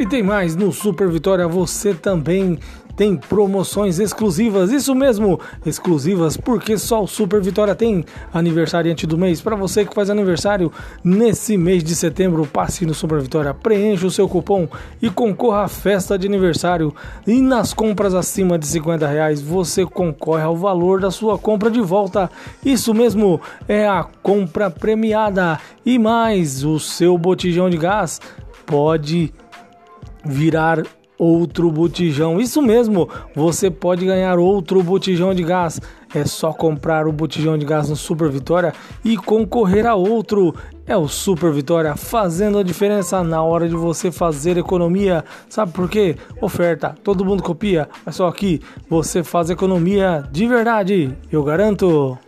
E tem mais, no Super Vitória você também tem promoções exclusivas, isso mesmo, exclusivas, porque só o Super Vitória tem aniversariante do mês. Para você que faz aniversário nesse mês de setembro, passe no Super Vitória, preencha o seu cupom e concorra à festa de aniversário. E nas compras acima de 50 reais, você concorre ao valor da sua compra de volta. Isso mesmo, é a compra premiada. E mais, o seu botijão de gás pode virar outro botijão. Isso mesmo, você pode ganhar outro botijão de gás. É só comprar o botijão de gás no Super Vitória e concorrer a outro. É o Super Vitória fazendo a diferença na hora de você fazer economia. Sabe por quê? Oferta, todo mundo copia, mas só aqui você faz economia de verdade, eu garanto.